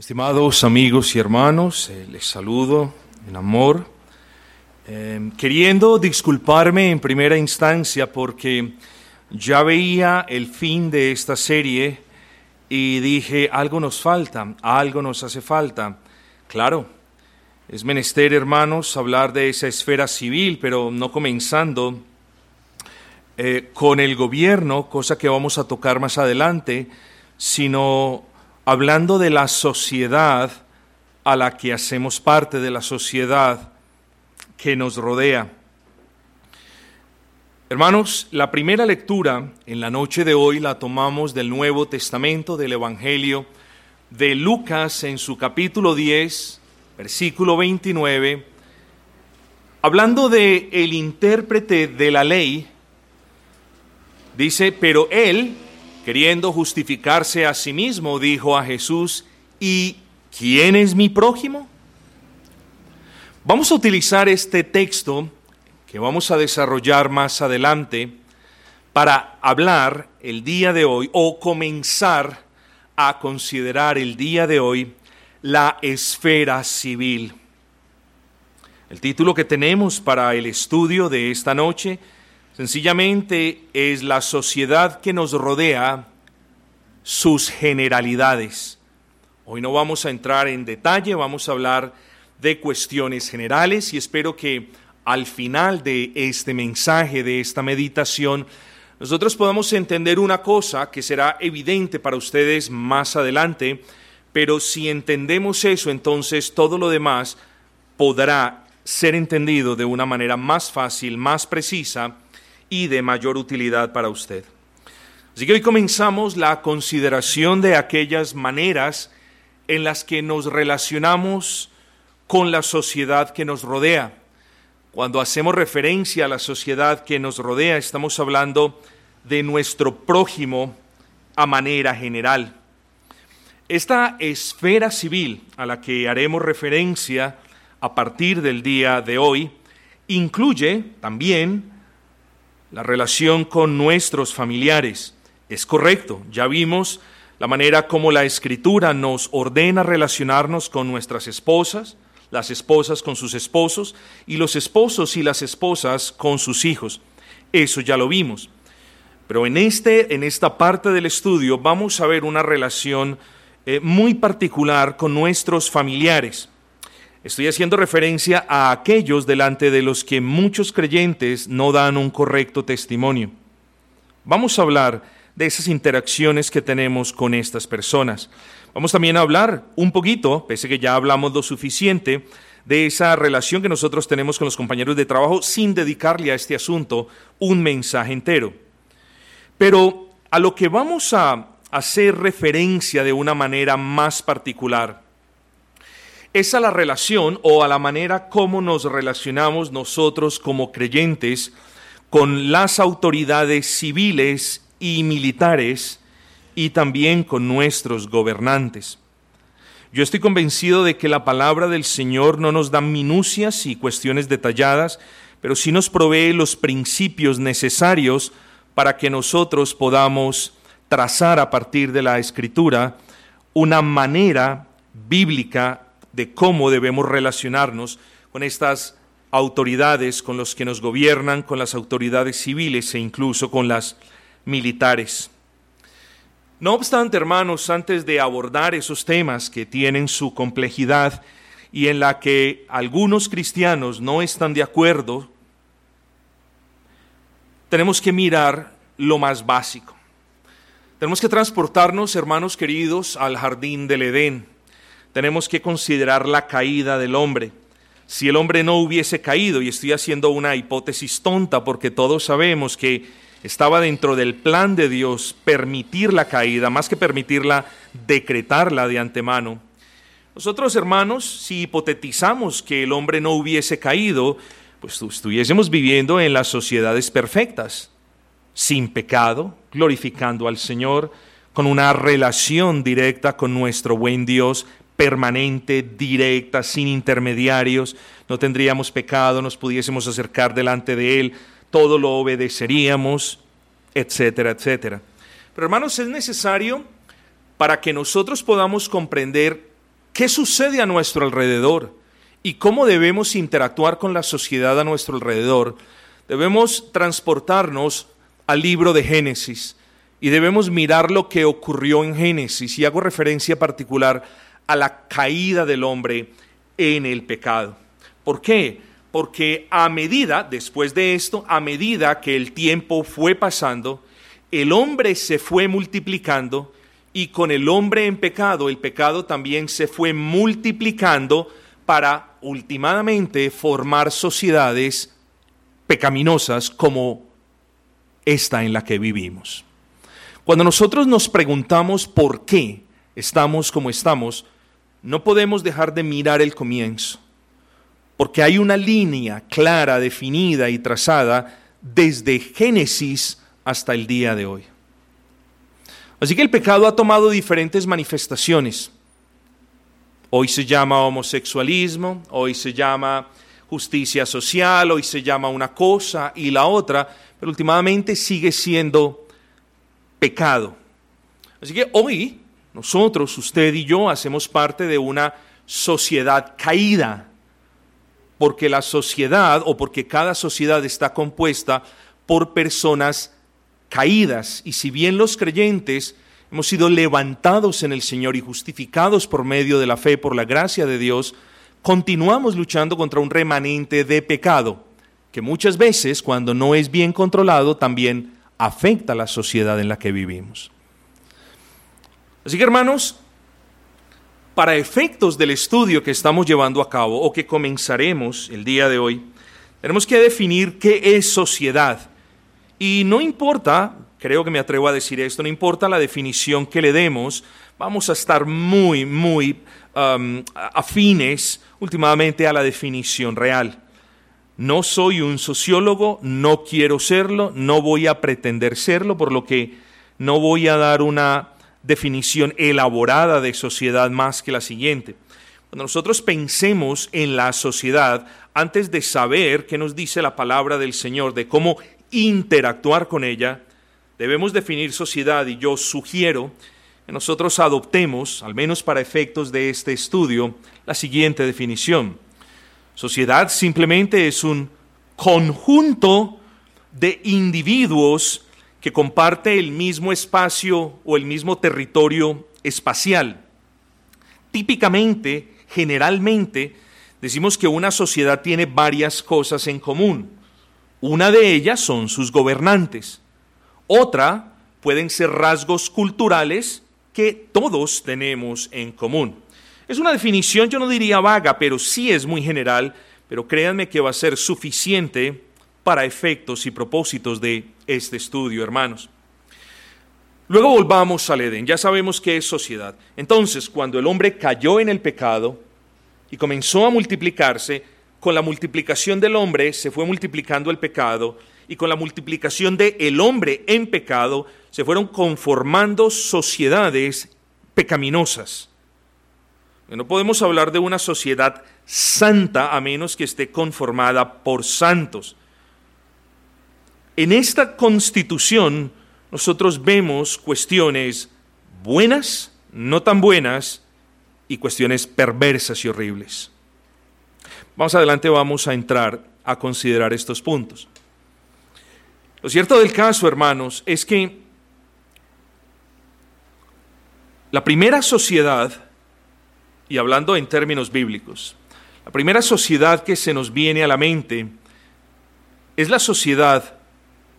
Estimados amigos y hermanos, eh, les saludo en amor, eh, queriendo disculparme en primera instancia porque ya veía el fin de esta serie y dije, algo nos falta, algo nos hace falta. Claro, es menester, hermanos, hablar de esa esfera civil, pero no comenzando eh, con el gobierno, cosa que vamos a tocar más adelante, sino hablando de la sociedad a la que hacemos parte, de la sociedad que nos rodea. Hermanos, la primera lectura en la noche de hoy la tomamos del Nuevo Testamento, del Evangelio de Lucas en su capítulo 10, versículo 29, hablando de el intérprete de la ley, dice, pero él, queriendo justificarse a sí mismo, dijo a Jesús, ¿y quién es mi prójimo? Vamos a utilizar este texto que vamos a desarrollar más adelante para hablar el día de hoy o comenzar a considerar el día de hoy la esfera civil. El título que tenemos para el estudio de esta noche Sencillamente es la sociedad que nos rodea, sus generalidades. Hoy no vamos a entrar en detalle, vamos a hablar de cuestiones generales y espero que al final de este mensaje, de esta meditación, nosotros podamos entender una cosa que será evidente para ustedes más adelante, pero si entendemos eso, entonces todo lo demás podrá ser entendido de una manera más fácil, más precisa, y de mayor utilidad para usted. Así que hoy comenzamos la consideración de aquellas maneras en las que nos relacionamos con la sociedad que nos rodea. Cuando hacemos referencia a la sociedad que nos rodea, estamos hablando de nuestro prójimo a manera general. Esta esfera civil a la que haremos referencia a partir del día de hoy incluye también la relación con nuestros familiares. Es correcto, ya vimos la manera como la escritura nos ordena relacionarnos con nuestras esposas, las esposas con sus esposos y los esposos y las esposas con sus hijos. Eso ya lo vimos. Pero en, este, en esta parte del estudio vamos a ver una relación eh, muy particular con nuestros familiares. Estoy haciendo referencia a aquellos delante de los que muchos creyentes no dan un correcto testimonio. Vamos a hablar de esas interacciones que tenemos con estas personas. Vamos también a hablar un poquito, pese que ya hablamos lo suficiente, de esa relación que nosotros tenemos con los compañeros de trabajo sin dedicarle a este asunto un mensaje entero. Pero a lo que vamos a hacer referencia de una manera más particular es a la relación o a la manera como nos relacionamos nosotros como creyentes con las autoridades civiles y militares y también con nuestros gobernantes. Yo estoy convencido de que la palabra del Señor no nos da minucias y cuestiones detalladas, pero sí nos provee los principios necesarios para que nosotros podamos trazar a partir de la Escritura una manera bíblica de cómo debemos relacionarnos con estas autoridades, con los que nos gobiernan, con las autoridades civiles e incluso con las militares. No obstante, hermanos, antes de abordar esos temas que tienen su complejidad y en la que algunos cristianos no están de acuerdo, tenemos que mirar lo más básico. Tenemos que transportarnos, hermanos queridos, al jardín del Edén tenemos que considerar la caída del hombre. Si el hombre no hubiese caído, y estoy haciendo una hipótesis tonta porque todos sabemos que estaba dentro del plan de Dios permitir la caída, más que permitirla, decretarla de antemano. Nosotros, hermanos, si hipotetizamos que el hombre no hubiese caído, pues estuviésemos viviendo en las sociedades perfectas, sin pecado, glorificando al Señor, con una relación directa con nuestro buen Dios, permanente, directa, sin intermediarios, no tendríamos pecado, nos pudiésemos acercar delante de Él, todo lo obedeceríamos, etcétera, etcétera. Pero hermanos, es necesario para que nosotros podamos comprender qué sucede a nuestro alrededor y cómo debemos interactuar con la sociedad a nuestro alrededor, debemos transportarnos al libro de Génesis y debemos mirar lo que ocurrió en Génesis. Y hago referencia particular a la caída del hombre en el pecado. ¿Por qué? Porque a medida, después de esto, a medida que el tiempo fue pasando, el hombre se fue multiplicando y con el hombre en pecado, el pecado también se fue multiplicando para últimamente formar sociedades pecaminosas como esta en la que vivimos. Cuando nosotros nos preguntamos por qué estamos como estamos, no podemos dejar de mirar el comienzo, porque hay una línea clara, definida y trazada desde Génesis hasta el día de hoy. Así que el pecado ha tomado diferentes manifestaciones. Hoy se llama homosexualismo, hoy se llama justicia social, hoy se llama una cosa y la otra, pero últimamente sigue siendo pecado. Así que hoy nosotros, usted y yo, hacemos parte de una sociedad caída, porque la sociedad o porque cada sociedad está compuesta por personas caídas. Y si bien los creyentes hemos sido levantados en el Señor y justificados por medio de la fe, por la gracia de Dios, continuamos luchando contra un remanente de pecado, que muchas veces, cuando no es bien controlado, también afecta a la sociedad en la que vivimos. Así que hermanos, para efectos del estudio que estamos llevando a cabo o que comenzaremos el día de hoy, tenemos que definir qué es sociedad. Y no importa, creo que me atrevo a decir esto, no importa la definición que le demos, vamos a estar muy, muy um, afines últimamente a la definición real. No soy un sociólogo, no quiero serlo, no voy a pretender serlo, por lo que no voy a dar una definición elaborada de sociedad más que la siguiente. Cuando nosotros pensemos en la sociedad, antes de saber qué nos dice la palabra del Señor, de cómo interactuar con ella, debemos definir sociedad y yo sugiero que nosotros adoptemos, al menos para efectos de este estudio, la siguiente definición. Sociedad simplemente es un conjunto de individuos que comparte el mismo espacio o el mismo territorio espacial. Típicamente, generalmente, decimos que una sociedad tiene varias cosas en común. Una de ellas son sus gobernantes. Otra pueden ser rasgos culturales que todos tenemos en común. Es una definición, yo no diría vaga, pero sí es muy general, pero créanme que va a ser suficiente para efectos y propósitos de este estudio, hermanos. Luego volvamos al Edén, ya sabemos qué es sociedad. Entonces, cuando el hombre cayó en el pecado y comenzó a multiplicarse, con la multiplicación del hombre se fue multiplicando el pecado y con la multiplicación del el hombre en pecado se fueron conformando sociedades pecaminosas. No podemos hablar de una sociedad santa a menos que esté conformada por santos. En esta constitución nosotros vemos cuestiones buenas, no tan buenas, y cuestiones perversas y horribles. Vamos adelante, vamos a entrar a considerar estos puntos. Lo cierto del caso, hermanos, es que la primera sociedad y hablando en términos bíblicos, la primera sociedad que se nos viene a la mente es la sociedad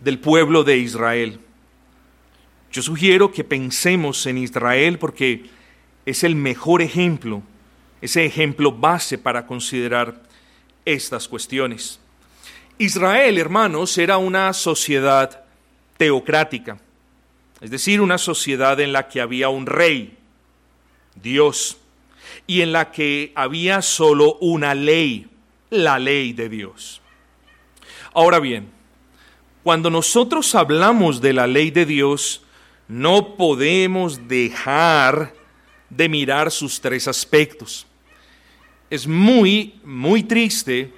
del pueblo de Israel. Yo sugiero que pensemos en Israel porque es el mejor ejemplo, ese ejemplo base para considerar estas cuestiones. Israel, hermanos, era una sociedad teocrática, es decir, una sociedad en la que había un rey, Dios, y en la que había solo una ley, la ley de Dios. Ahora bien, cuando nosotros hablamos de la ley de Dios, no podemos dejar de mirar sus tres aspectos. Es muy, muy triste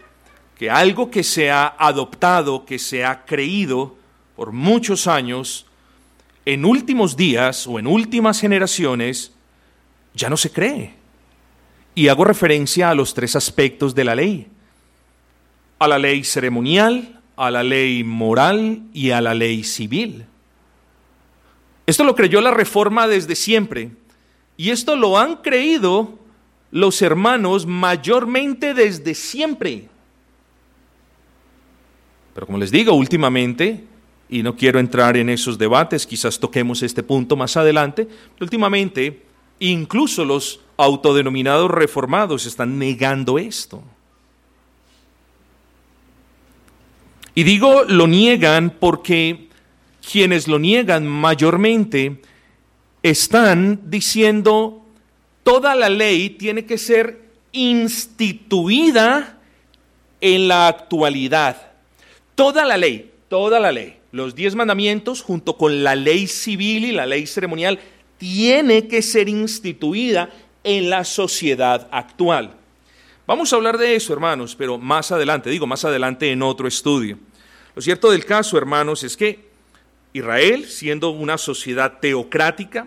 que algo que se ha adoptado, que se ha creído por muchos años, en últimos días o en últimas generaciones, ya no se cree Y hago referencia a los tres aspectos de la ley. A la ley ceremonial, a la ley moral y a la ley civil. Esto lo creyó la Reforma desde siempre. Y esto lo han creído los hermanos mayormente desde siempre. Pero como les digo, últimamente, y no quiero entrar en esos debates, quizás toquemos este punto más adelante, últimamente incluso los autodenominados reformados están negando esto. Y digo lo niegan porque quienes lo niegan mayormente están diciendo toda la ley tiene que ser instituida en la actualidad. Toda la ley, toda la ley, los diez mandamientos junto con la ley civil y la ley ceremonial tiene que ser instituida en la sociedad actual. Vamos a hablar de eso, hermanos, pero más adelante, digo más adelante en otro estudio. Lo cierto del caso, hermanos, es que Israel, siendo una sociedad teocrática,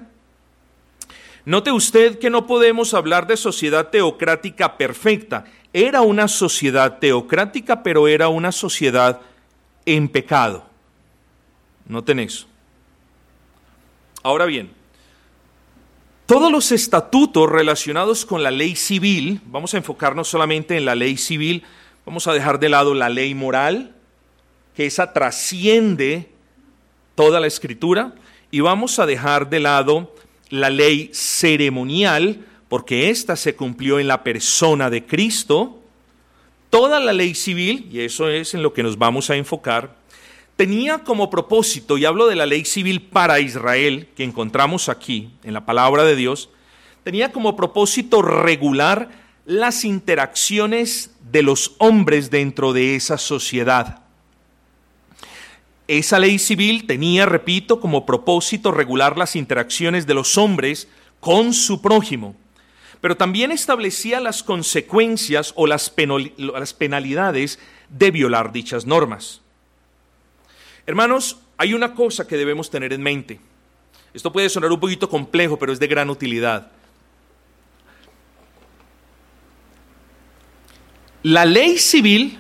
note usted que no podemos hablar de sociedad teocrática perfecta. Era una sociedad teocrática, pero era una sociedad en pecado. Noten eso. Ahora bien, todos los estatutos relacionados con la ley civil, vamos a enfocarnos solamente en la ley civil, vamos a dejar de lado la ley moral, que esa trasciende toda la escritura, y vamos a dejar de lado la ley ceremonial, porque ésta se cumplió en la persona de Cristo. Toda la ley civil, y eso es en lo que nos vamos a enfocar, tenía como propósito, y hablo de la ley civil para Israel, que encontramos aquí en la palabra de Dios, tenía como propósito regular las interacciones de los hombres dentro de esa sociedad. Esa ley civil tenía, repito, como propósito regular las interacciones de los hombres con su prójimo, pero también establecía las consecuencias o las, penalidades de violar dichas normas. Hermanos, hay una cosa que debemos tener en mente. Esto puede sonar un poquito complejo, pero es de gran utilidad. La ley civil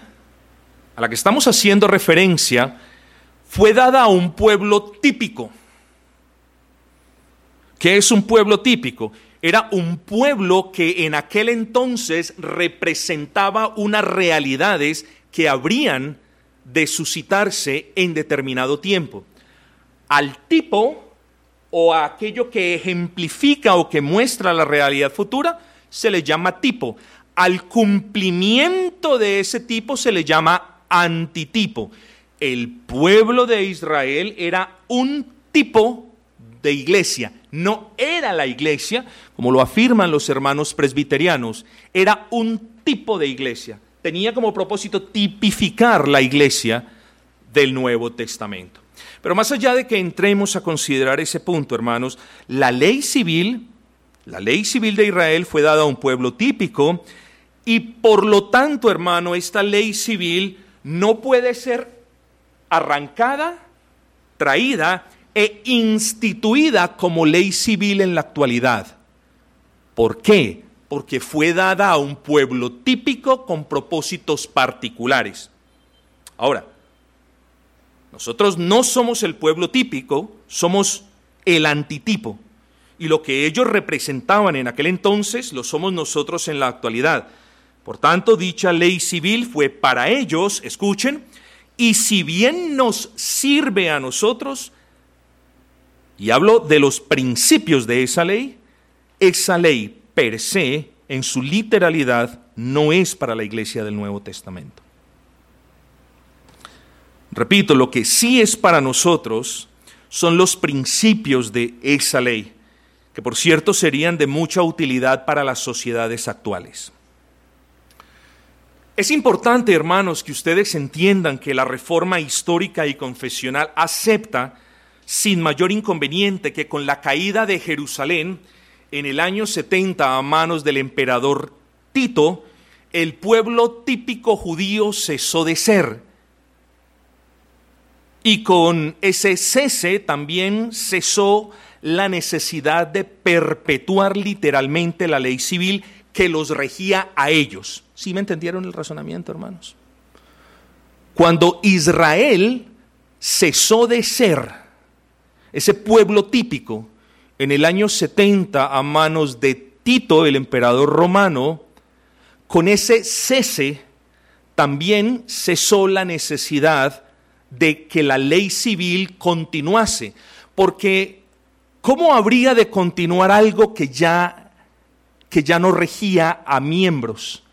a la que estamos haciendo referencia fue dada a un pueblo típico. ¿Qué es un pueblo típico? Era un pueblo que en aquel entonces representaba unas realidades que habrían de suscitarse en determinado tiempo. Al tipo o a aquello que ejemplifica o que muestra la realidad futura se le llama tipo. Al cumplimiento de ese tipo se le llama antitipo. El pueblo de Israel era un tipo de iglesia, no era la iglesia, como lo afirman los hermanos presbiterianos, era un tipo de iglesia tenía como propósito tipificar la iglesia del Nuevo Testamento. Pero más allá de que entremos a considerar ese punto, hermanos, la ley civil, la ley civil de Israel fue dada a un pueblo típico y por lo tanto, hermano, esta ley civil no puede ser arrancada, traída e instituida como ley civil en la actualidad. ¿Por qué? Porque fue dada a un pueblo típico con propósitos particulares. Ahora, nosotros no somos el pueblo típico, somos el antitipo. Y lo que ellos representaban en aquel entonces lo somos nosotros en la actualidad. Por tanto, dicha ley civil fue para ellos, escuchen, y si bien nos sirve a nosotros, y hablo de los principios de esa ley, esa ley per se, en su literalidad, no es para la iglesia del Nuevo Testamento. Repito, lo que sí es para nosotros son los principios de esa ley, que por cierto serían de mucha utilidad para las sociedades actuales. Es importante, hermanos, que ustedes entiendan que la reforma histórica y confesional acepta sin mayor inconveniente que con la caída de Jerusalén, en el año 70 a manos del emperador Tito, el pueblo típico judío cesó de ser. Y con ese cese también cesó la necesidad de perpetuar literalmente la ley civil que los regía a ellos. ¿Sí me entendieron el razonamiento, hermanos? Cuando Israel cesó de ser ese pueblo típico en el año 70 a manos de Tito, el emperador romano, con ese cese también cesó la necesidad de que la ley civil continuase, porque ¿cómo habría de continuar algo que ya, que ya no regía a miembros?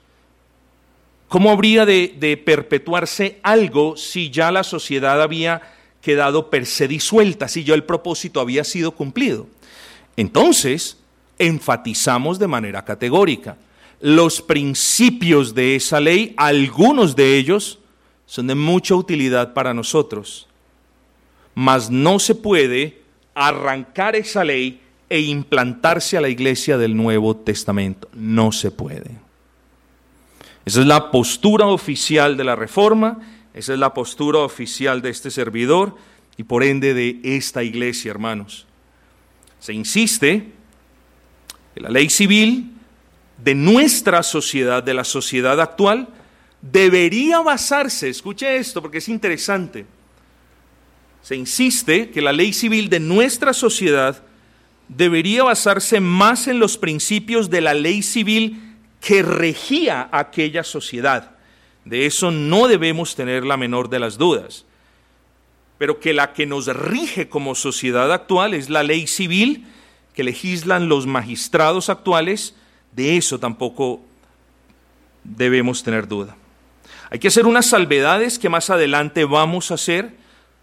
¿Cómo habría de, de perpetuarse algo si ya la sociedad había quedado per se disuelta, si ya el propósito había sido cumplido? Entonces, enfatizamos de manera categórica, los principios de esa ley, algunos de ellos son de mucha utilidad para nosotros, mas no se puede arrancar esa ley e implantarse a la iglesia del Nuevo Testamento. No se puede. Esa es la postura oficial de la Reforma, esa es la postura oficial de este servidor y por ende de esta iglesia, hermanos. Se insiste que la ley civil de nuestra sociedad, de la sociedad actual, debería basarse, escuche esto porque es interesante, se insiste que la ley civil de nuestra sociedad debería basarse más en los principios de la ley civil que regía aquella sociedad. De eso no debemos tener la menor de las dudas. Pero que la que nos rige como sociedad actual es la ley civil que legislan los magistrados actuales, de eso tampoco debemos tener duda. Hay que hacer unas salvedades que más adelante vamos a hacer.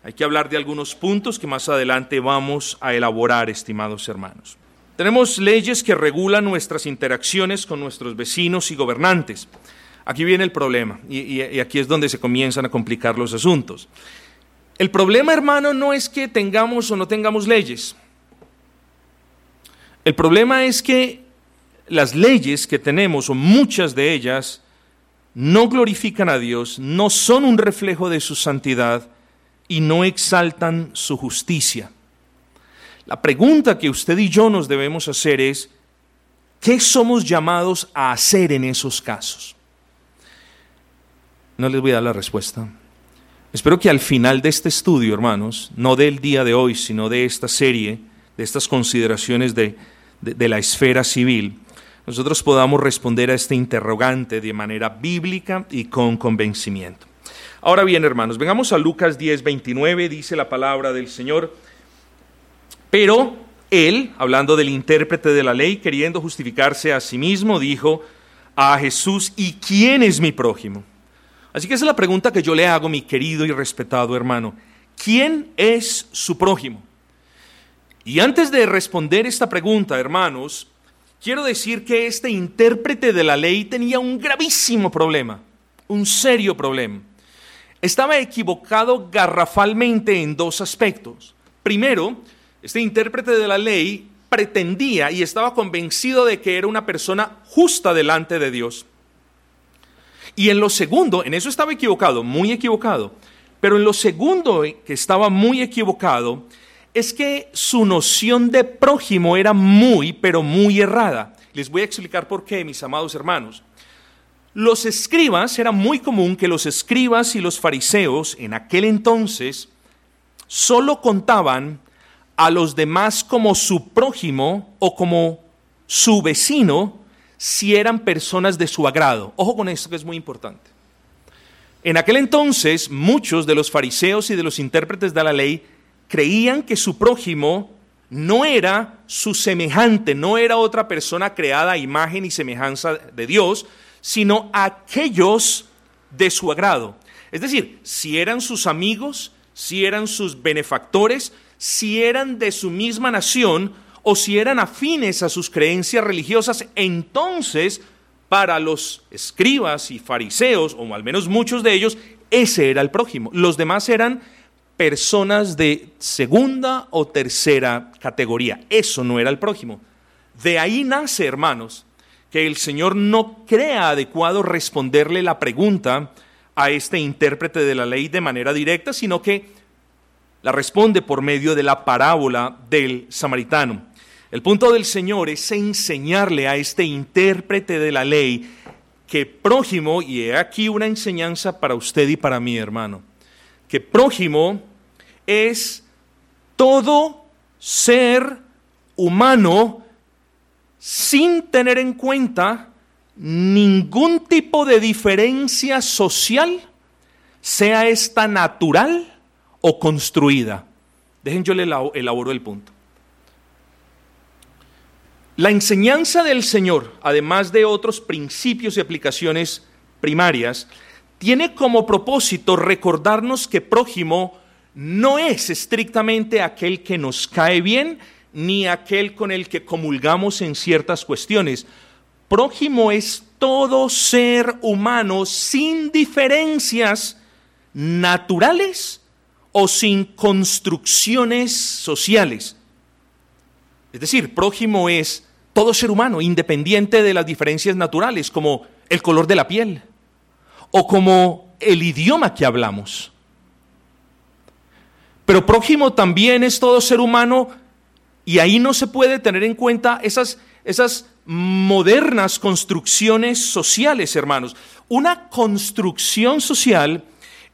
Hay que hablar de algunos puntos que más adelante vamos a elaborar, estimados hermanos. Tenemos leyes que regulan nuestras interacciones con nuestros vecinos y gobernantes. Aquí viene el problema y, y, aquí es donde se comienzan a complicar los asuntos. El problema, hermano, no es que tengamos o no tengamos leyes. El problema es que las leyes que tenemos, o muchas de ellas, no glorifican a Dios, no son un reflejo de su santidad y no exaltan su justicia. La pregunta que usted y yo nos debemos hacer es, ¿qué somos llamados a hacer en esos casos? No les voy a dar la respuesta. Espero que al final de este estudio, hermanos, no del día de hoy, sino de esta serie, de estas consideraciones de, de, la esfera civil, nosotros podamos responder a este interrogante de manera bíblica y con convencimiento. Ahora bien, hermanos, vengamos a Lucas 10, 29, dice la palabra del Señor, pero él, hablando del intérprete de la ley, queriendo justificarse a sí mismo, dijo a Jesús, ¿y quién es mi prójimo? Así que esa es la pregunta que yo le hago, mi querido y respetado hermano. ¿Quién es su prójimo? Y antes de responder esta pregunta, hermanos, quiero decir que este intérprete de la ley tenía un gravísimo problema, un serio problema. Estaba equivocado garrafalmente en dos aspectos. Primero, este intérprete de la ley pretendía y estaba convencido de que era una persona justa delante de Dios. Y en lo segundo, en eso estaba equivocado, muy equivocado, pero en lo segundo que estaba muy equivocado, es que su noción de prójimo era muy, pero muy errada. Les voy a explicar por qué, mis amados hermanos. Los escribas, era muy común que los escribas y los fariseos en aquel entonces solo contaban a los demás como su prójimo o como su vecino si eran personas de su agrado. Ojo con esto que es muy importante. En aquel entonces muchos de los fariseos y de los intérpretes de la ley creían que su prójimo no era su semejante, no era otra persona creada a imagen y semejanza de Dios, sino aquellos de su agrado. Es decir, si eran sus amigos, si eran sus benefactores, si eran de su misma nación o si eran afines a sus creencias religiosas, entonces para los escribas y fariseos, o al menos muchos de ellos, ese era el prójimo. Los demás eran personas de segunda o tercera categoría. Eso no era el prójimo. De ahí nace, hermanos, que el Señor no crea adecuado responderle la pregunta a este intérprete de la ley de manera directa, sino que la responde por medio de la parábola del samaritano. El punto del Señor es enseñarle a este intérprete de la ley que prójimo, y he aquí una enseñanza para usted y para mí, hermano, que prójimo es todo ser humano sin tener en cuenta ningún tipo de diferencia social, sea esta natural o construida. Dejen yo le elaboro el punto. La enseñanza del Señor, además de otros principios y aplicaciones primarias, tiene como propósito recordarnos que prójimo no es estrictamente aquel que nos cae bien, ni aquel con el que comulgamos en ciertas cuestiones. Prójimo es todo ser humano sin diferencias naturales o sin construcciones sociales. Es decir, prójimo es todo ser humano, independiente de las diferencias naturales, como el color de la piel o como el idioma que hablamos. Pero prójimo también es todo ser humano y ahí no se puede tener en cuenta esas, esas modernas construcciones sociales, hermanos. Una construcción social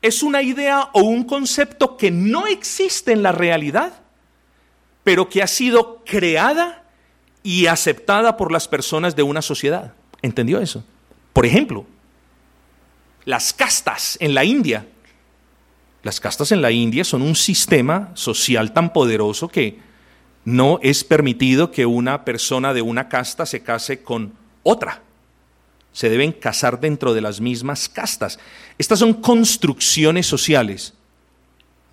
es una idea o un concepto que no existe en la realidad pero que ha sido creada y aceptada por las personas de una sociedad. ¿Entendió eso? Por ejemplo, las castas en la India. Las castas en la India son un sistema social tan poderoso que no es permitido que una persona de una casta se case con otra. Se deben casar dentro de las mismas castas. Estas son construcciones sociales.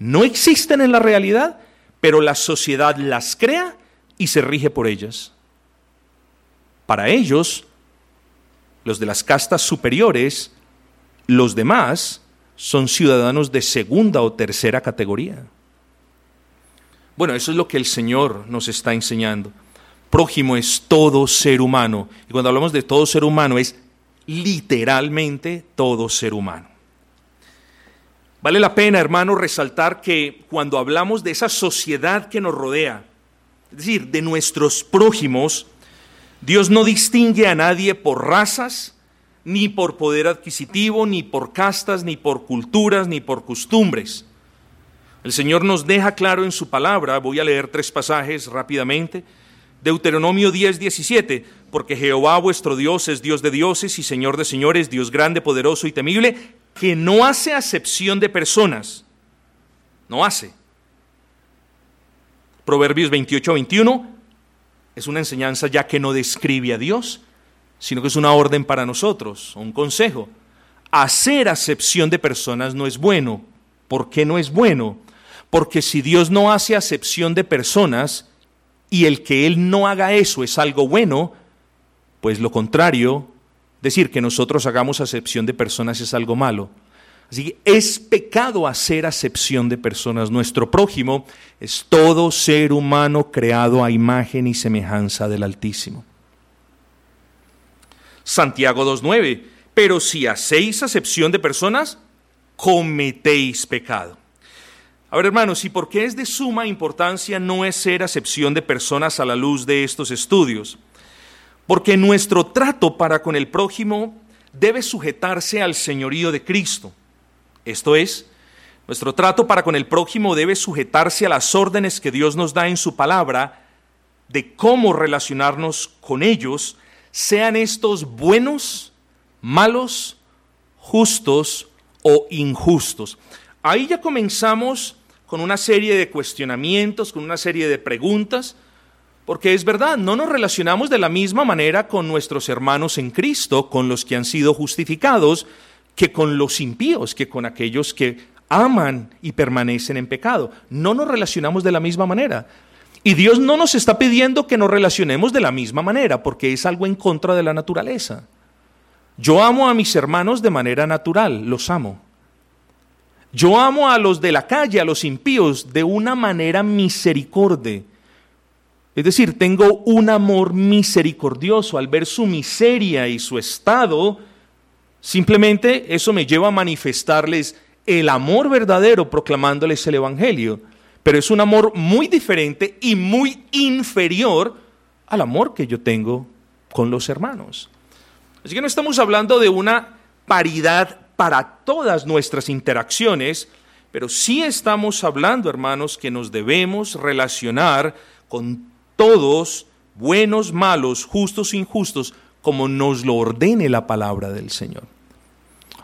No existen en la realidad, pero la sociedad las crea y se rige por ellas. Para ellos, los de las castas superiores, los demás son ciudadanos de segunda o tercera categoría. Bueno, eso es lo que el Señor nos está enseñando. Prójimo es todo ser humano. Y cuando hablamos de todo ser humano es literalmente todo ser humano. Vale la pena, hermano, resaltar que cuando hablamos de esa sociedad que nos rodea, es decir, de nuestros prójimos, Dios no distingue a nadie por razas, ni por poder adquisitivo, ni por castas, ni por culturas, ni por costumbres. El Señor nos deja claro en su palabra, voy a leer tres pasajes rápidamente. Deuteronomio 10, 17, porque Jehová vuestro Dios es Dios de dioses y Señor de señores, Dios grande, poderoso y temible, que no hace acepción de personas. No hace. Proverbios 28, 21 es una enseñanza ya que no describe a Dios, sino que es una orden para nosotros, un consejo. Hacer acepción de personas no es bueno. ¿Por qué no es bueno? Porque si Dios no hace acepción de personas y el que Él no haga eso es algo bueno, pues lo contrario decir que nosotros hagamos acepción de personas es algo malo. Así que es pecado hacer acepción de personas. Nuestro prójimo es todo ser humano creado a imagen y semejanza del Altísimo. Santiago 2.9. Pero si hacéis acepción de personas, cometéis pecado. A ver, hermanos, ¿y por qué es de suma importancia no hacer acepción de personas a la luz de estos estudios? Porque nuestro trato para con el prójimo debe sujetarse al señorío de Cristo. Esto es, nuestro trato para con el prójimo debe sujetarse a las órdenes que Dios nos da en su palabra de cómo relacionarnos con ellos, sean estos buenos, malos, justos o injustos. Ahí ya comenzamos con una serie de cuestionamientos, con una serie de preguntas porque es verdad, no nos relacionamos de la misma manera con nuestros hermanos en Cristo, con los que han sido justificados, que con los impíos, que con aquellos que aman y permanecen en pecado. No nos relacionamos de la misma manera. Y Dios no nos está pidiendo que nos relacionemos de la misma manera, porque es algo en contra de la naturaleza. Yo amo a mis hermanos de manera natural, los amo. Yo amo a los de la calle, a los impíos, de una manera misericordia es decir, tengo un amor misericordioso al ver su miseria y su estado. Simplemente eso me lleva a manifestarles el amor verdadero proclamándoles el Evangelio. Pero es un amor muy diferente y muy inferior al amor que yo tengo con los hermanos. Así que no estamos hablando de una paridad para todas nuestras interacciones, pero sí estamos hablando, hermanos, que nos debemos relacionar con todos, buenos, malos, justos, injustos, como nos lo ordene la palabra del Señor.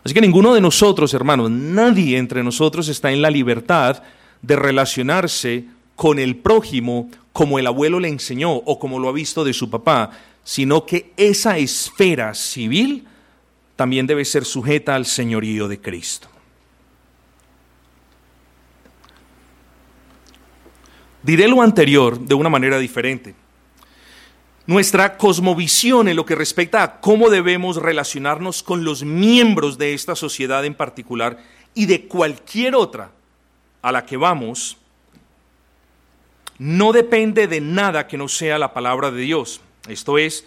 Así que ninguno de nosotros, hermanos, nadie entre nosotros está en la libertad de relacionarse con el prójimo como el abuelo le enseñó o como lo ha visto de su papá, sino que esa esfera civil también debe ser sujeta al señorío de Cristo. Diré lo anterior de una manera diferente. Nuestra cosmovisión en lo que respecta a cómo debemos relacionarnos con los miembros de esta sociedad en particular y de cualquier otra a la que vamos, no depende de nada que no sea la palabra de Dios. Esto es,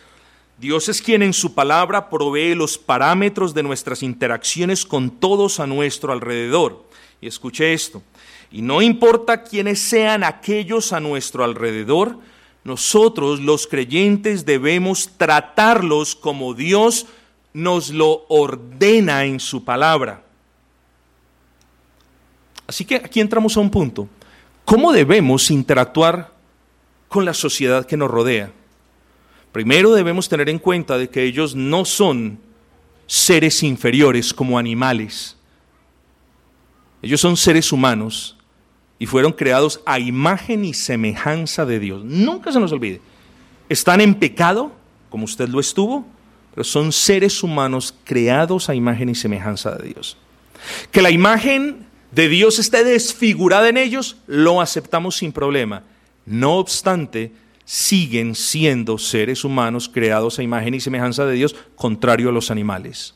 Dios es quien en su palabra provee los parámetros de nuestras interacciones con todos a nuestro alrededor. Y escuche esto, y no importa quiénes sean aquellos a nuestro alrededor, nosotros los creyentes debemos tratarlos como Dios nos lo ordena en su palabra. Así que aquí entramos a un punto. ¿Cómo debemos interactuar con la sociedad que nos rodea? Primero debemos tener en cuenta de que ellos no son seres inferiores como animales. Ellos son seres humanos y fueron creados a imagen y semejanza de Dios. Nunca se nos olvide. Están en pecado, como usted lo estuvo, pero son seres humanos creados a imagen y semejanza de Dios. Que la imagen de Dios esté desfigurada en ellos, lo aceptamos sin problema. No obstante, siguen siendo seres humanos creados a imagen y semejanza de Dios, contrario a los animales.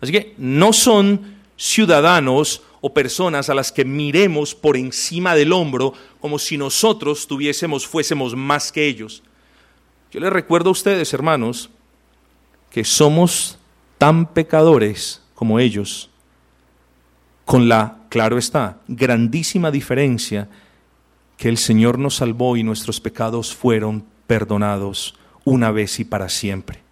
Así que no son ciudadanos o personas a las que miremos por encima del hombro como si nosotros tuviésemos, fuésemos más que ellos. Yo les recuerdo a ustedes, hermanos, que somos tan pecadores como ellos con la, claro está, grandísima diferencia que el Señor nos salvó y nuestros pecados fueron perdonados una vez y para siempre.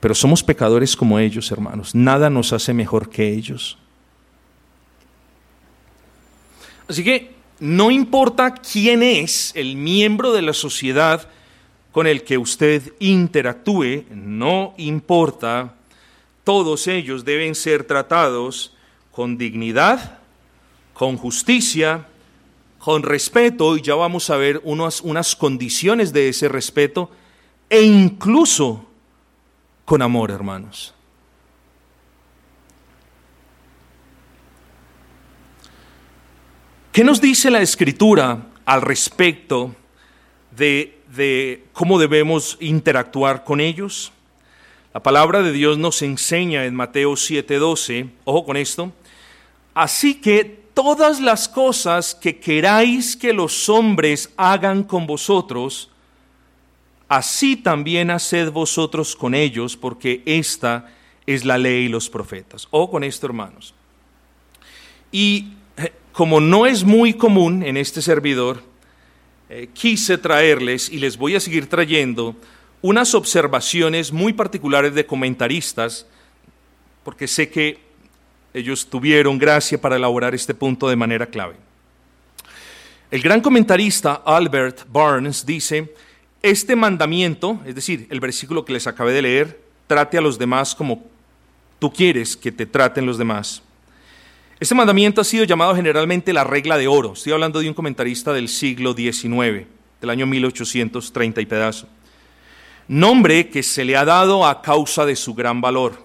Pero somos pecadores como ellos, hermanos. Nada nos hace mejor que ellos. Así que no importa quién es el miembro de la sociedad con el que usted interactúe, no importa todos ellos deben ser tratados con dignidad, con justicia, con respeto, y ya vamos a ver unas, unas condiciones de ese respeto, e incluso con amor, hermanos. ¿Qué nos dice la escritura al respecto de, de cómo debemos interactuar con ellos? La palabra de Dios nos enseña en Mateo 7:12, ojo con esto, así que todas las cosas que queráis que los hombres hagan con vosotros, así también haced vosotros con ellos, porque esta es la ley y los profetas. Ojo con esto, hermanos. Y eh, como no es muy común en este servidor, eh, quise traerles y les voy a seguir trayendo unas observaciones muy particulares de comentaristas, porque sé que ellos tuvieron gracia para elaborar este punto de manera clave. El gran comentarista Albert Barnes dice, este mandamiento, es decir, el versículo que les acabé de leer, trate a los demás como tú quieres que te traten los demás. Este mandamiento ha sido llamado generalmente la regla de oro. Estoy hablando de un comentarista del siglo XIX, del año 1830 y pedazo nombre que se le ha dado a causa de su gran valor.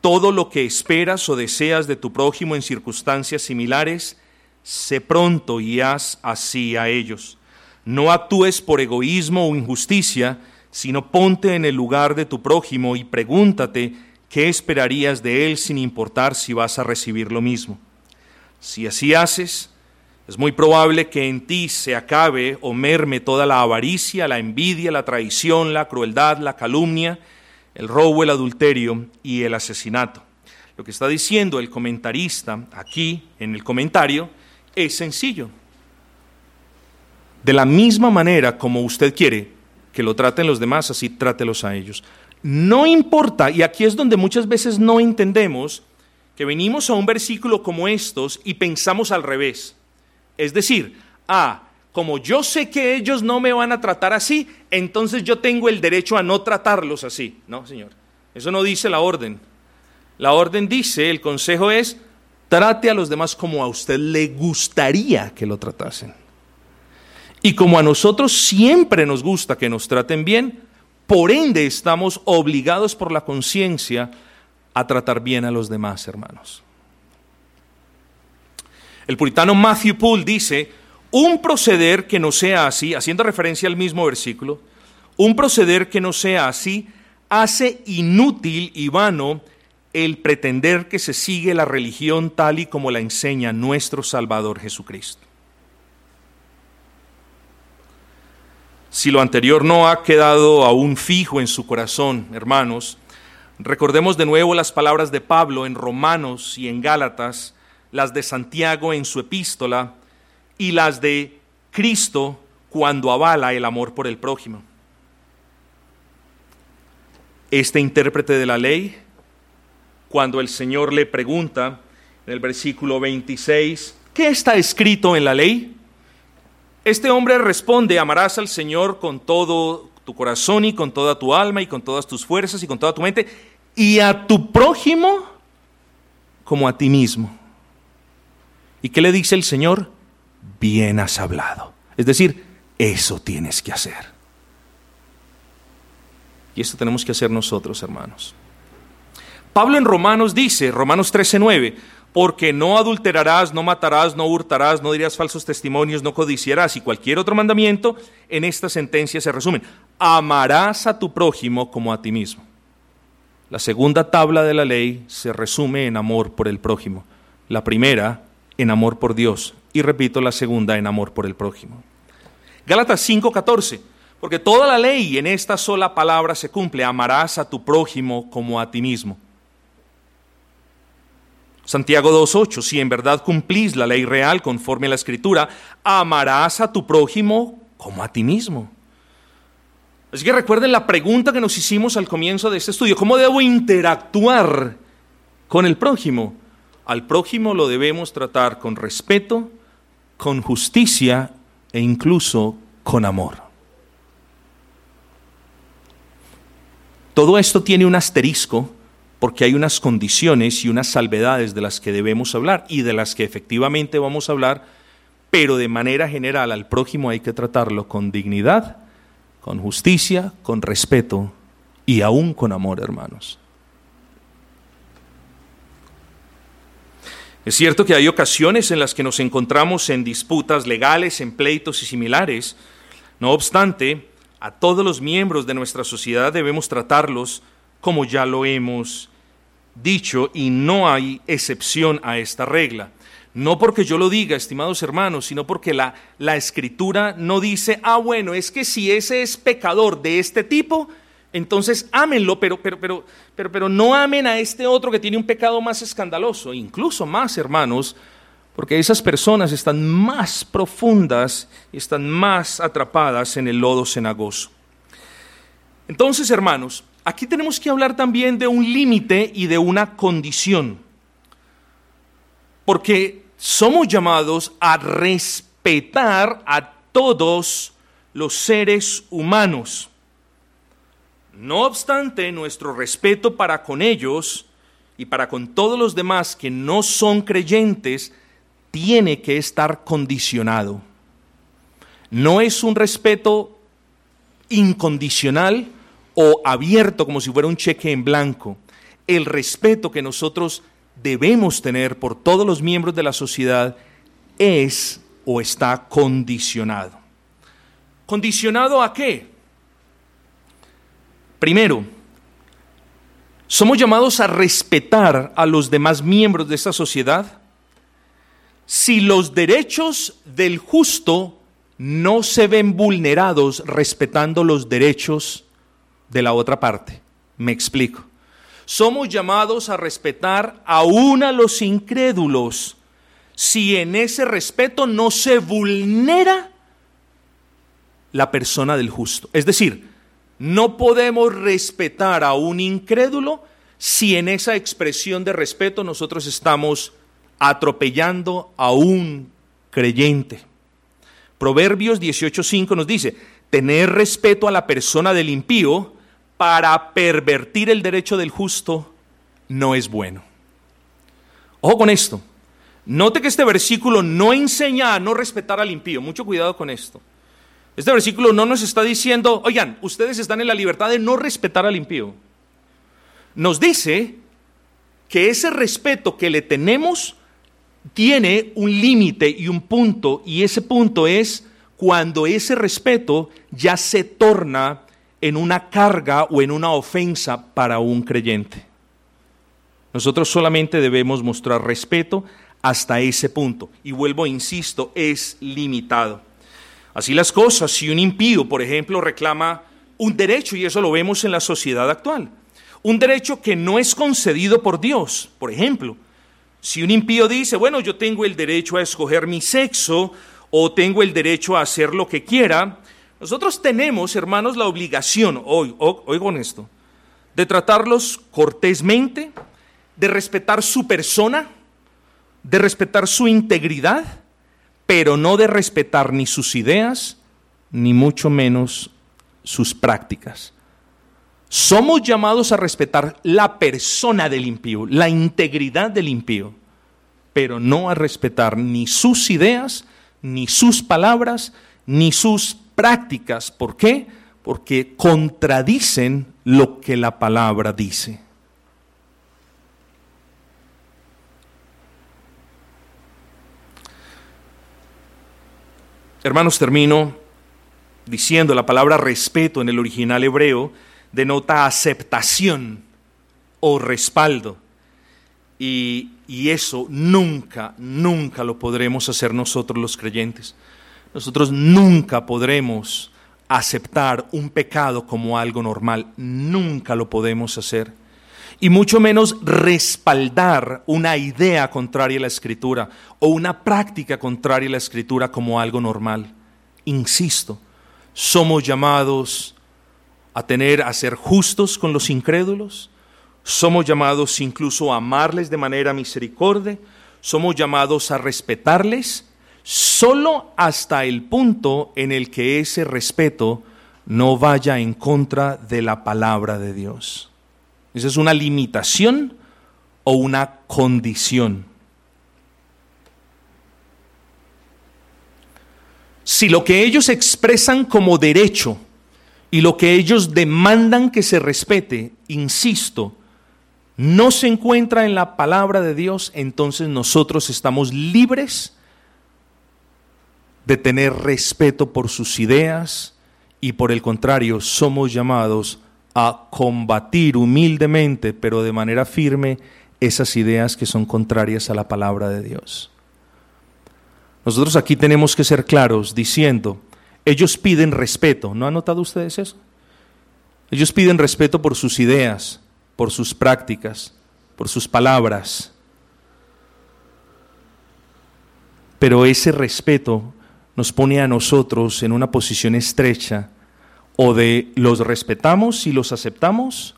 Todo lo que esperas o deseas de tu prójimo en circunstancias similares, sé pronto y haz así a ellos. No actúes por egoísmo o injusticia, sino ponte en el lugar de tu prójimo y pregúntate qué esperarías de él sin importar si vas a recibir lo mismo. Si así haces, es muy probable que en ti se acabe o merme toda la avaricia, la envidia, la traición, la crueldad, la calumnia, el robo, el adulterio y el asesinato. Lo que está diciendo el comentarista aquí en el comentario es sencillo. De la misma manera como usted quiere que lo traten los demás, así trátelos a ellos. No importa, y aquí es donde muchas veces no entendemos, que venimos a un versículo como estos y pensamos al revés. Es decir, ah, como yo sé que ellos no me van a tratar así, entonces yo tengo el derecho a no tratarlos así. No, Señor, eso no dice la orden. La orden dice, el consejo es, trate a los demás como a usted le gustaría que lo tratasen. Y como a nosotros siempre nos gusta que nos traten bien, por ende estamos obligados por la conciencia a tratar bien a los demás, hermanos. El puritano Matthew Poole dice, un proceder que no sea así, haciendo referencia al mismo versículo, un proceder que no sea así hace inútil y vano el pretender que se sigue la religión tal y como la enseña nuestro Salvador Jesucristo. Si lo anterior no ha quedado aún fijo en su corazón, hermanos, recordemos de nuevo las palabras de Pablo en Romanos y en Gálatas, las de Santiago en su epístola y las de Cristo cuando avala el amor por el prójimo. Este intérprete de la ley cuando el Señor le pregunta en el versículo 26, ¿qué está escrito en la ley? Este hombre responde, amarás al Señor con todo tu corazón y con toda tu alma y con todas tus fuerzas y con toda tu mente y a tu prójimo como a ti mismo. ¿Y qué le dice el Señor? Bien has hablado. Es decir, eso tienes que hacer. Y esto tenemos que hacer nosotros, hermanos. Pablo en Romanos dice, Romanos 13:9, porque no adulterarás, no matarás, no hurtarás, no dirás falsos testimonios, no codiciarás y cualquier otro mandamiento, en esta sentencia se resumen. Amarás a tu prójimo como a ti mismo. La segunda tabla de la ley se resume en amor por el prójimo. La primera en amor por Dios y repito la segunda en amor por el prójimo. Gálatas 5:14, porque toda la ley en esta sola palabra se cumple, amarás a tu prójimo como a ti mismo. Santiago 2.8, si en verdad cumplís la ley real conforme a la escritura, amarás a tu prójimo como a ti mismo. Así que recuerden la pregunta que nos hicimos al comienzo de este estudio, ¿cómo debo interactuar con el prójimo? Al prójimo lo debemos tratar con respeto, con justicia e incluso con amor. Todo esto tiene un asterisco porque hay unas condiciones y unas salvedades de las que debemos hablar y de las que efectivamente vamos a hablar, pero de manera general al prójimo hay que tratarlo con dignidad, con justicia, con respeto y aún con amor, hermanos. Es cierto que hay ocasiones en las que nos encontramos en disputas legales, en pleitos y similares. No obstante, a todos los miembros de nuestra sociedad debemos tratarlos como ya lo hemos dicho y no hay excepción a esta regla. No porque yo lo diga, estimados hermanos, sino porque la, la escritura no dice, ah, bueno, es que si ese es pecador de este tipo, entonces ámenlo, pero, pero, pero, pero, pero no amen a este otro que tiene un pecado más escandaloso, incluso más, hermanos, porque esas personas están más profundas y están más atrapadas en el lodo cenagoso. Entonces, hermanos, Aquí tenemos que hablar también de un límite y de una condición, porque somos llamados a respetar a todos los seres humanos. No obstante, nuestro respeto para con ellos y para con todos los demás que no son creyentes tiene que estar condicionado. No es un respeto incondicional, o abierto como si fuera un cheque en blanco. El respeto que nosotros debemos tener por todos los miembros de la sociedad es o está condicionado. ¿Condicionado a qué? Primero, somos llamados a respetar a los demás miembros de esta sociedad si los derechos del justo no se ven vulnerados respetando los derechos de la otra parte. Me explico. Somos llamados a respetar aún a los incrédulos si en ese respeto no se vulnera la persona del justo. Es decir, no podemos respetar a un incrédulo si en esa expresión de respeto nosotros estamos atropellando a un creyente. Proverbios 18:5 nos dice, tener respeto a la persona del impío para pervertir el derecho del justo no es bueno. Ojo con esto. Note que este versículo no enseña a no respetar al impío. Mucho cuidado con esto. Este versículo no nos está diciendo, oigan, ustedes están en la libertad de no respetar al impío. Nos dice que ese respeto que le tenemos tiene un límite y un punto, y ese punto es cuando ese respeto ya se torna en una carga o en una ofensa para un creyente. Nosotros solamente debemos mostrar respeto hasta ese punto. Y vuelvo, insisto, es limitado. Así las cosas, si un impío, por ejemplo, reclama un derecho, y eso lo vemos en la sociedad actual, un derecho que no es concedido por Dios, por ejemplo, si un impío dice, bueno, yo tengo el derecho a escoger mi sexo o tengo el derecho a hacer lo que quiera, nosotros tenemos, hermanos, la obligación, hoy, oigo esto, de tratarlos cortésmente, de respetar su persona, de respetar su integridad, pero no de respetar ni sus ideas, ni mucho menos sus prácticas. Somos llamados a respetar la persona del impío, la integridad del impío, pero no a respetar ni sus ideas, ni sus palabras, ni sus prácticas. ¿Por qué? Porque contradicen lo que la palabra dice. Hermanos, termino diciendo la palabra respeto en el original hebreo denota aceptación o respaldo. Y, y, eso nunca, nunca lo podremos hacer nosotros los creyentes. Nosotros nunca podremos aceptar un pecado como algo normal. Nunca lo podemos hacer y mucho menos respaldar una idea contraria a la escritura o una práctica contraria a la escritura como algo normal. Insisto, somos llamados a tener a ser justos con los incrédulos, somos llamados incluso a amarles de manera misericordia, somos llamados a respetarles solo hasta el punto en el que ese respeto no vaya en contra de la palabra de Dios. ¿Esa es una limitación o una condición? Si lo que ellos expresan como derecho y lo que ellos demandan que se respete, insisto, no se encuentra en la palabra de Dios, entonces nosotros estamos libres de tener respeto por sus ideas y por el contrario somos llamados a combatir humildemente, pero de manera firme, esas ideas que son contrarias a la palabra de Dios. Nosotros aquí tenemos que ser claros diciendo, ellos piden respeto, ¿no han notado ustedes eso? Ellos piden respeto por sus ideas, por sus prácticas, por sus palabras. Pero ese respeto nos pone a nosotros en una posición estrecha o de los respetamos y los aceptamos,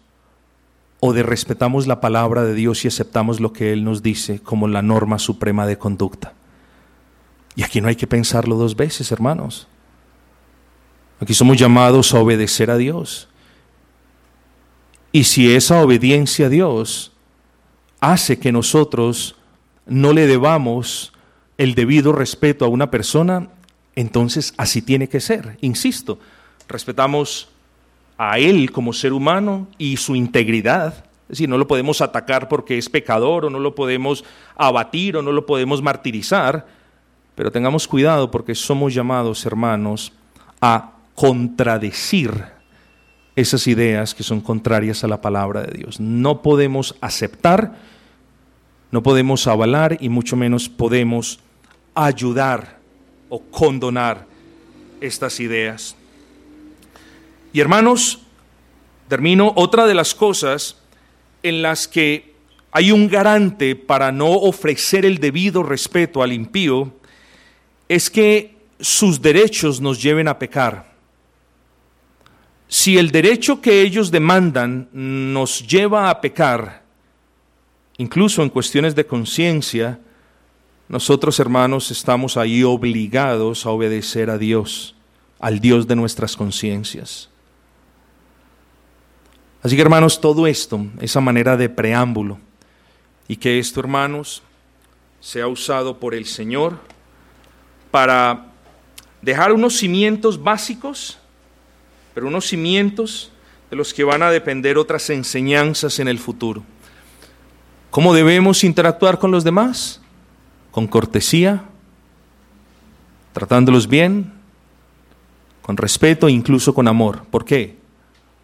o de respetamos la palabra de Dios y aceptamos lo que Él nos dice como la norma suprema de conducta. Y aquí no hay que pensarlo dos veces, hermanos. Aquí somos llamados a obedecer a Dios. Y si esa obediencia a Dios hace que nosotros no le debamos el debido respeto a una persona, entonces así tiene que ser. Insisto, respetamos a él como ser humano y su integridad. Es decir, no lo podemos atacar porque es pecador o no lo podemos abatir o no lo podemos martirizar, pero tengamos cuidado porque somos llamados, hermanos, a contradecir esas ideas que son contrarias a la palabra de Dios. No podemos aceptar, no podemos avalar y mucho menos podemos ayudar o condonar estas ideas. Y hermanos, termino, otra de las cosas en las que hay un garante para no ofrecer el debido respeto al impío es que sus derechos nos lleven a pecar. si el derecho que ellos demandan nos lleva a pecar, incluso en cuestiones de conciencia, nosotros hermanos estamos ahí obligados a obedecer a Dios, al Dios de nuestras conciencias. Así que hermanos, todo esto, esa manera de preámbulo, y que esto hermanos sea usado por el Señor para dejar unos cimientos básicos, pero unos cimientos de los que van a depender otras enseñanzas en el futuro. ¿Cómo debemos interactuar con los demás? Con cortesía, tratándolos bien, con respeto incluso con amor. ¿Por qué?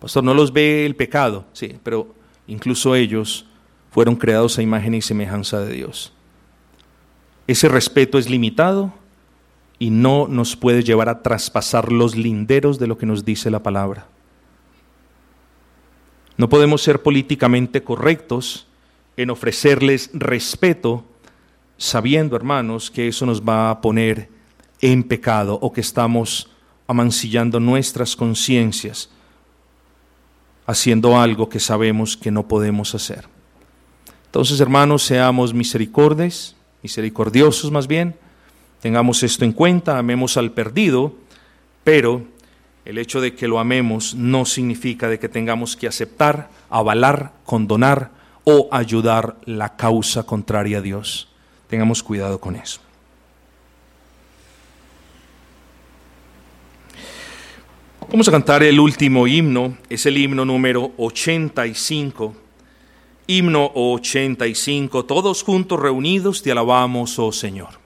Pastor, no los ve el pecado, sí, pero incluso ellos fueron creados a imagen y semejanza de Dios. Ese respeto es limitado y no nos puede llevar a traspasar los linderos de lo que nos dice la palabra. No podemos ser políticamente correctos en ofrecerles respeto sabiendo, hermanos, que eso nos va a poner en pecado o que estamos amancillando nuestras conciencias haciendo algo que sabemos que no podemos hacer. Entonces, hermanos, seamos misericordes, misericordiosos más bien, tengamos esto en cuenta, amemos al perdido, pero el hecho de que lo amemos no significa de que tengamos que aceptar, avalar, condonar o ayudar la causa contraria a Dios. Tengamos cuidado con eso. Vamos a cantar el último himno, es el himno número 85. Himno 85, todos juntos reunidos te alabamos, oh Señor.